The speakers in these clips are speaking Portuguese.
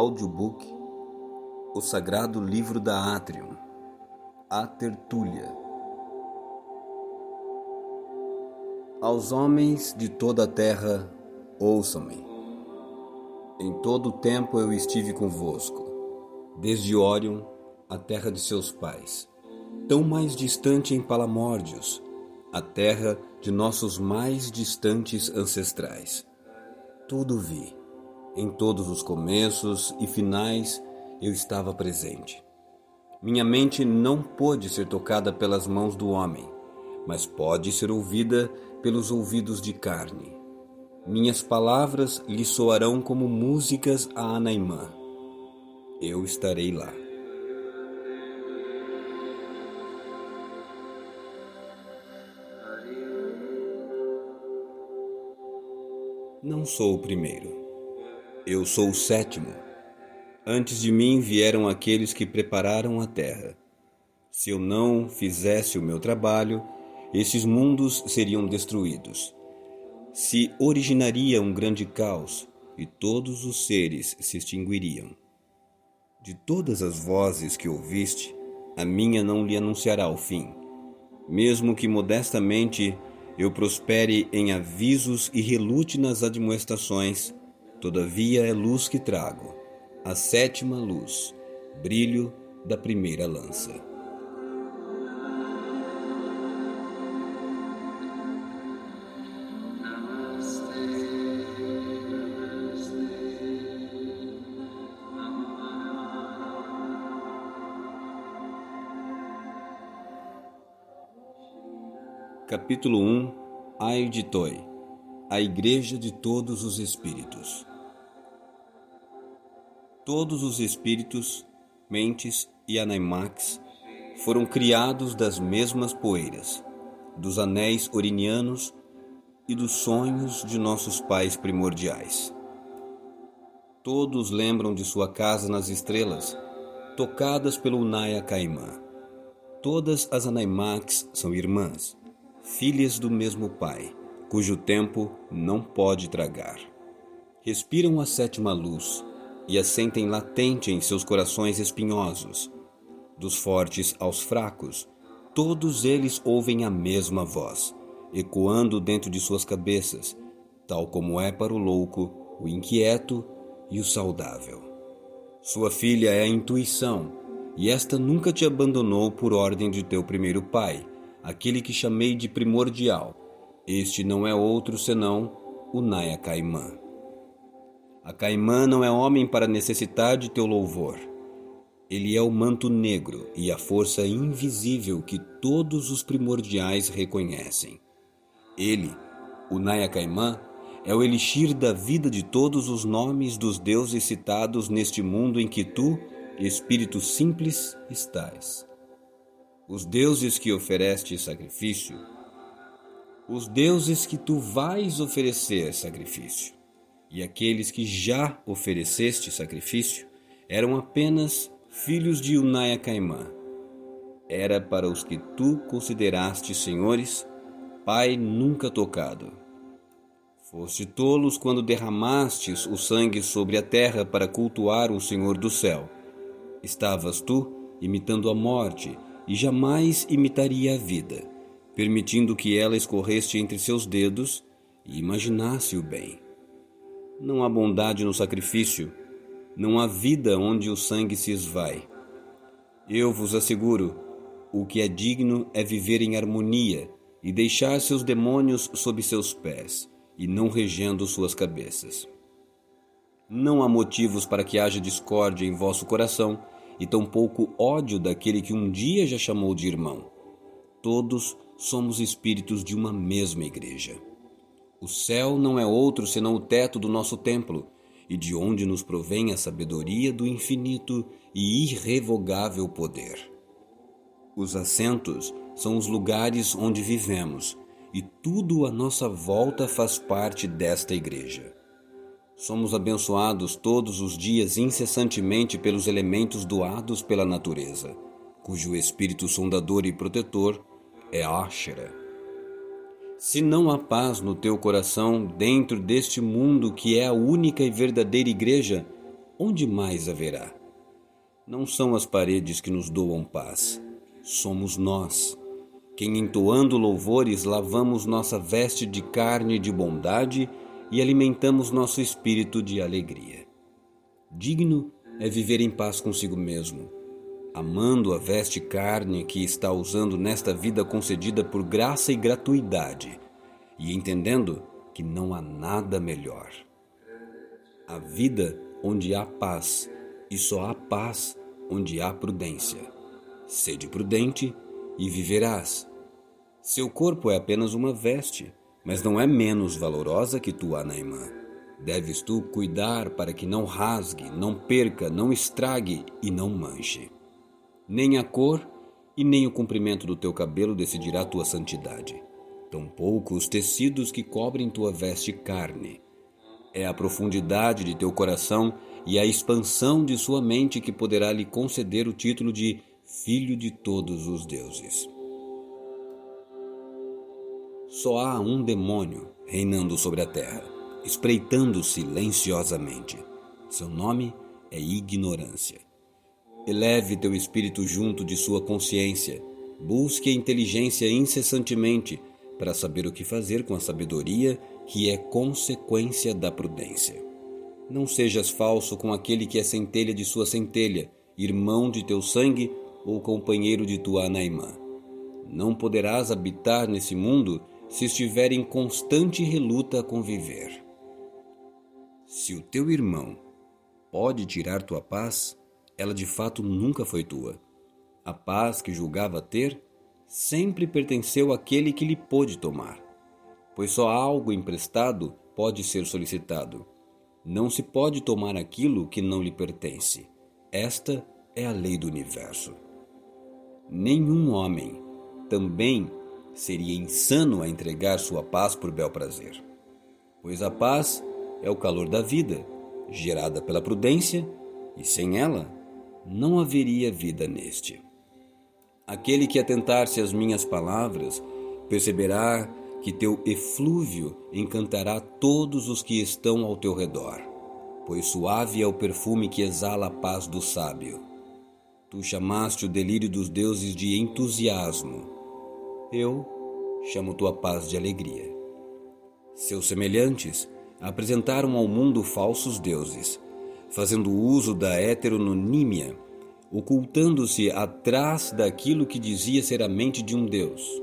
Audiobook O Sagrado Livro da Atrium A Tertúlia Aos homens de toda a terra, ouçam-me. Em todo o tempo eu estive convosco, desde Órion, a terra de seus pais, tão mais distante em Palamórdios, a terra de nossos mais distantes ancestrais. Tudo vi em todos os começos e finais eu estava presente. Minha mente não pôde ser tocada pelas mãos do homem, mas pode ser ouvida pelos ouvidos de carne. Minhas palavras lhe soarão como músicas a Anaimã. Eu estarei lá. Não sou o primeiro eu sou o sétimo. Antes de mim vieram aqueles que prepararam a terra. Se eu não fizesse o meu trabalho, esses mundos seriam destruídos. Se originaria um grande caos e todos os seres se extinguiriam. De todas as vozes que ouviste, a minha não lhe anunciará o fim. Mesmo que modestamente eu prospere em avisos e relute nas admoestações, Todavia é luz que trago, a sétima luz, brilho da primeira lança. Capítulo 1 Ai de Toi A Igreja de Todos os Espíritos Todos os espíritos, mentes e anaimacs foram criados das mesmas poeiras, dos anéis orinianos e dos sonhos de nossos pais primordiais. Todos lembram de sua casa nas estrelas, tocadas pelo Naya Caimã. Todas as Anaimacs são irmãs, filhas do mesmo pai, cujo tempo não pode tragar. Respiram a sétima luz, e a sentem latente em seus corações espinhosos. Dos fortes aos fracos, todos eles ouvem a mesma voz, ecoando dentro de suas cabeças, tal como é para o louco, o inquieto e o saudável. Sua filha é a intuição, e esta nunca te abandonou por ordem de teu primeiro pai, aquele que chamei de primordial. Este não é outro senão o Naya Caimã. A Caimã não é homem para necessitar de teu louvor. Ele é o manto negro e a força invisível que todos os primordiais reconhecem. Ele, o Naya Caimã, é o elixir da vida de todos os nomes dos deuses citados neste mundo em que tu, espírito simples, estás. Os deuses que ofereste sacrifício, os deuses que tu vais oferecer sacrifício e aqueles que já ofereceste sacrifício eram apenas filhos de Unaya Caimã. Era para os que tu consideraste senhores, pai nunca tocado. Foste tolos quando derramastes o sangue sobre a terra para cultuar o Senhor do céu. Estavas tu imitando a morte e jamais imitaria a vida, permitindo que ela escorreste entre seus dedos e imaginasse o bem. Não há bondade no sacrifício, não há vida onde o sangue se esvai. Eu vos asseguro: o que é digno é viver em harmonia e deixar seus demônios sob seus pés, e não regendo suas cabeças. Não há motivos para que haja discórdia em vosso coração, e tampouco ódio daquele que um dia já chamou de irmão. Todos somos espíritos de uma mesma igreja. O céu não é outro senão o teto do nosso templo, e de onde nos provém a sabedoria do infinito e irrevogável poder. Os assentos são os lugares onde vivemos, e tudo à nossa volta faz parte desta igreja. Somos abençoados todos os dias incessantemente pelos elementos doados pela natureza, cujo espírito sondador e protetor é Ashera se não há paz no teu coração dentro deste mundo que é a única e verdadeira igreja, onde mais haverá? Não são as paredes que nos doam paz, somos nós, quem entoando louvores lavamos nossa veste de carne de bondade e alimentamos nosso espírito de alegria. Digno é viver em paz consigo mesmo, amando a veste carne que está usando nesta vida concedida por graça e gratuidade, e entendendo que não há nada melhor. A vida onde há paz, e só há paz onde há prudência. Sede prudente e viverás. Seu corpo é apenas uma veste, mas não é menos valorosa que tua Naimã. Deves tu cuidar para que não rasgue, não perca, não estrague e não manche. Nem a cor e nem o comprimento do teu cabelo decidirá tua santidade. Tampouco os tecidos que cobrem tua veste carne. É a profundidade de teu coração e a expansão de sua mente que poderá lhe conceder o título de Filho de todos os deuses. Só há um demônio reinando sobre a terra, espreitando silenciosamente. Seu nome é ignorância. Eleve teu espírito junto de sua consciência. Busque a inteligência incessantemente para saber o que fazer com a sabedoria que é consequência da prudência. Não sejas falso com aquele que é centelha de sua centelha, irmão de teu sangue ou companheiro de tua anaimã. Não poderás habitar nesse mundo se estiver em constante reluta a conviver. Se o teu irmão pode tirar tua paz, ela de fato nunca foi tua. A paz que julgava ter sempre pertenceu àquele que lhe pôde tomar, pois só algo emprestado pode ser solicitado não se pode tomar aquilo que não lhe pertence. Esta é a lei do universo. Nenhum homem também seria insano a entregar sua paz por bel prazer, pois a paz é o calor da vida, gerada pela prudência, e sem ela não haveria vida neste. Aquele que atentar-se às minhas palavras perceberá que teu eflúvio encantará todos os que estão ao teu redor, pois suave é o perfume que exala a paz do sábio. Tu chamaste o delírio dos deuses de entusiasmo. Eu chamo tua paz de alegria. Seus semelhantes apresentaram ao mundo falsos deuses, fazendo uso da heteronímia, ocultando-se atrás daquilo que dizia ser a mente de um deus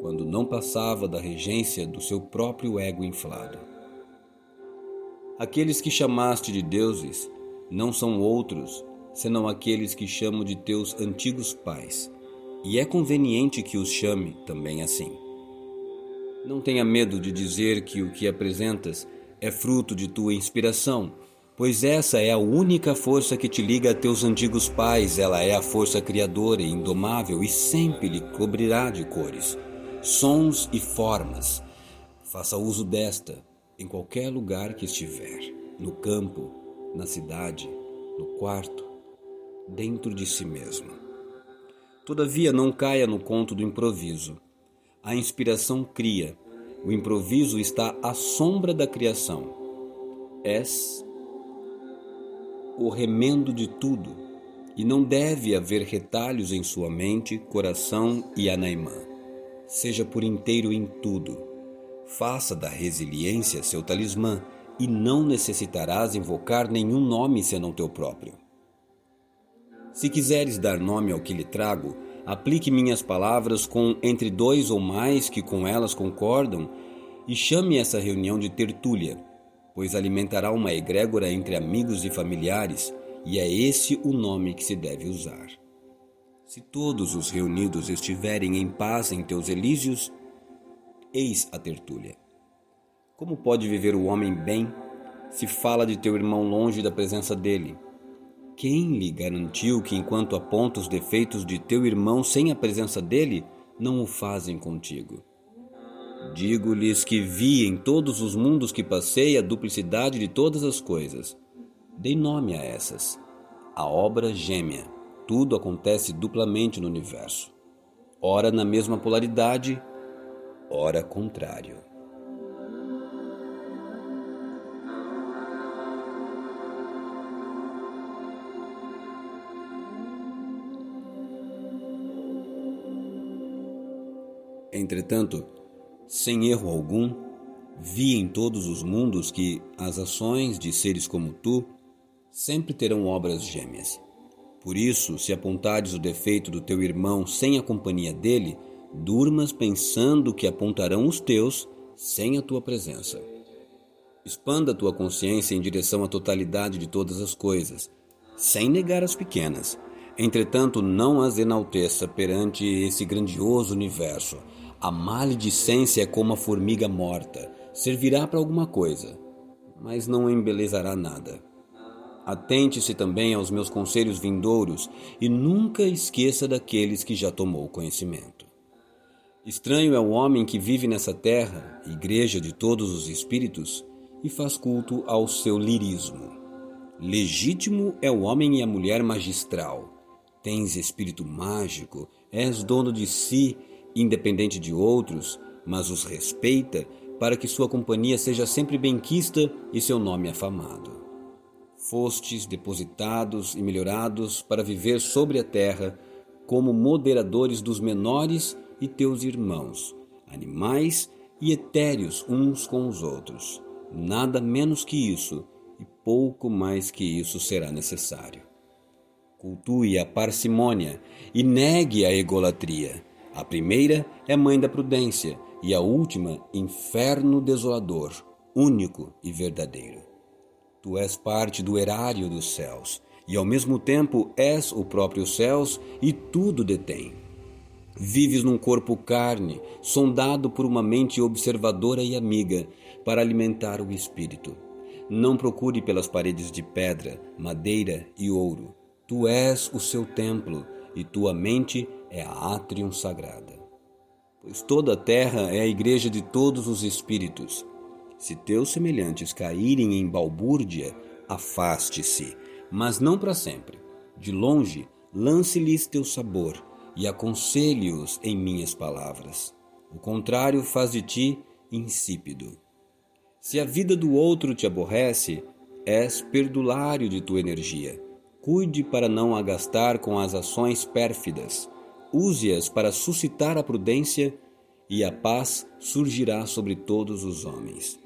quando não passava da regência do seu próprio ego inflado. Aqueles que chamaste de deuses não são outros senão aqueles que chamo de teus antigos pais, e é conveniente que os chame também assim. Não tenha medo de dizer que o que apresentas é fruto de tua inspiração, pois essa é a única força que te liga a teus antigos pais, ela é a força criadora e indomável e sempre lhe cobrirá de cores sons e formas. Faça uso desta em qualquer lugar que estiver, no campo, na cidade, no quarto, dentro de si mesmo. Todavia, não caia no conto do improviso. A inspiração cria, o improviso está à sombra da criação. És o remendo de tudo, e não deve haver retalhos em sua mente, coração e anaimã seja por inteiro em tudo. Faça da resiliência seu talismã e não necessitarás invocar nenhum nome senão teu próprio. Se quiseres dar nome ao que lhe trago, aplique minhas palavras com entre dois ou mais que com elas concordam e chame essa reunião de tertúlia, pois alimentará uma egrégora entre amigos e familiares, e é esse o nome que se deve usar. Se todos os reunidos estiverem em paz em teus elísios, eis a tertúlia. Como pode viver o homem bem se fala de teu irmão longe da presença dele? Quem lhe garantiu que, enquanto aponta os defeitos de teu irmão sem a presença dele, não o fazem contigo? Digo-lhes que vi em todos os mundos que passei a duplicidade de todas as coisas. Dei nome a essas. A obra gêmea. Tudo acontece duplamente no universo. Ora na mesma polaridade, ora contrário. Entretanto, sem erro algum, vi em todos os mundos que as ações de seres como tu sempre terão obras gêmeas. Por isso, se apontares o defeito do teu irmão sem a companhia dele, durmas pensando que apontarão os teus sem a tua presença. Expanda tua consciência em direção à totalidade de todas as coisas, sem negar as pequenas. Entretanto, não as enalteça perante esse grandioso universo. A maledicência é como a formiga morta, servirá para alguma coisa, mas não embelezará nada. Atente-se também aos meus conselhos vindouros e nunca esqueça daqueles que já tomou conhecimento. Estranho é o homem que vive nessa terra, igreja de todos os espíritos, e faz culto ao seu lirismo. Legítimo é o homem e a mulher magistral. Tens espírito mágico, és dono de si, independente de outros, mas os respeita para que sua companhia seja sempre benquista e seu nome afamado. Fostes depositados e melhorados para viver sobre a terra como moderadores dos menores e teus irmãos, animais e etéreos uns com os outros. Nada menos que isso, e pouco mais que isso será necessário. Cultue a parcimônia e negue a egolatria. A primeira é mãe da prudência, e a última, inferno desolador, único e verdadeiro. Tu és parte do erário dos céus, e ao mesmo tempo és o próprio céus e tudo detém. Vives num corpo carne, sondado por uma mente observadora e amiga, para alimentar o espírito. Não procure pelas paredes de pedra, madeira e ouro. Tu és o seu templo e tua mente é a átrium sagrada. Pois toda a terra é a igreja de todos os espíritos. Se teus semelhantes caírem em balbúrdia, afaste-se, mas não para sempre. De longe, lance-lhes teu sabor e aconselhe-os em minhas palavras. O contrário faz de ti insípido. Se a vida do outro te aborrece, és perdulário de tua energia. Cuide para não a gastar com as ações pérfidas. Use-as para suscitar a prudência e a paz surgirá sobre todos os homens.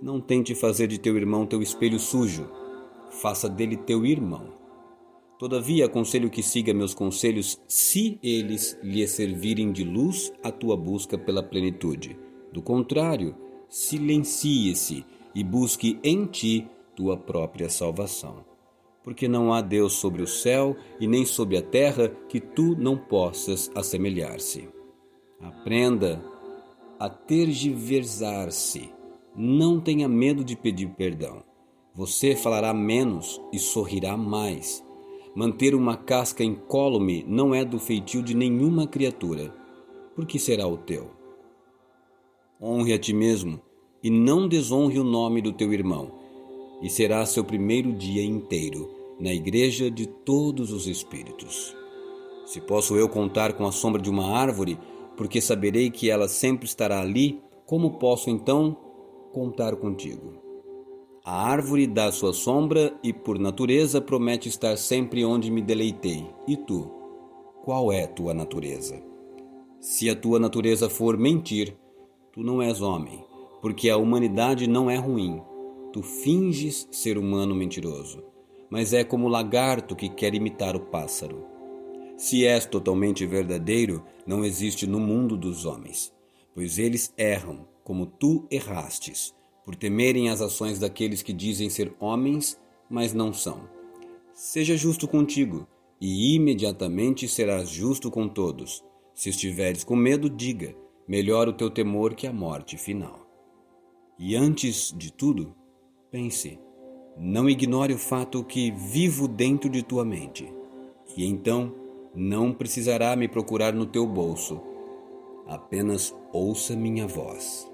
Não tente fazer de teu irmão teu espelho sujo. Faça dele teu irmão. Todavia, aconselho que siga meus conselhos se eles lhe servirem de luz à tua busca pela plenitude. Do contrário, silencie-se e busque em ti tua própria salvação. Porque não há Deus sobre o céu e nem sobre a terra que tu não possas assemelhar-se. Aprenda a tergiversar-se. Não tenha medo de pedir perdão. Você falará menos e sorrirá mais. Manter uma casca incólume não é do feitio de nenhuma criatura. Por que será o teu? honre a ti mesmo e não desonre o nome do teu irmão, e será seu primeiro dia inteiro na igreja de todos os espíritos. Se posso eu contar com a sombra de uma árvore, porque saberei que ela sempre estará ali, como posso então contar contigo? A árvore dá sua sombra e, por natureza, promete estar sempre onde me deleitei. E tu? Qual é tua natureza? Se a tua natureza for mentir, Tu não és homem, porque a humanidade não é ruim. Tu finges ser humano mentiroso, mas é como o lagarto que quer imitar o pássaro. Se és totalmente verdadeiro, não existe no mundo dos homens, pois eles erram, como tu errastes, por temerem as ações daqueles que dizem ser homens, mas não são. Seja justo contigo, e imediatamente serás justo com todos. Se estiveres com medo, diga: melhor o teu temor que a morte final. E antes de tudo, pense, não ignore o fato que vivo dentro de tua mente, e então não precisará me procurar no teu bolso, apenas ouça minha voz.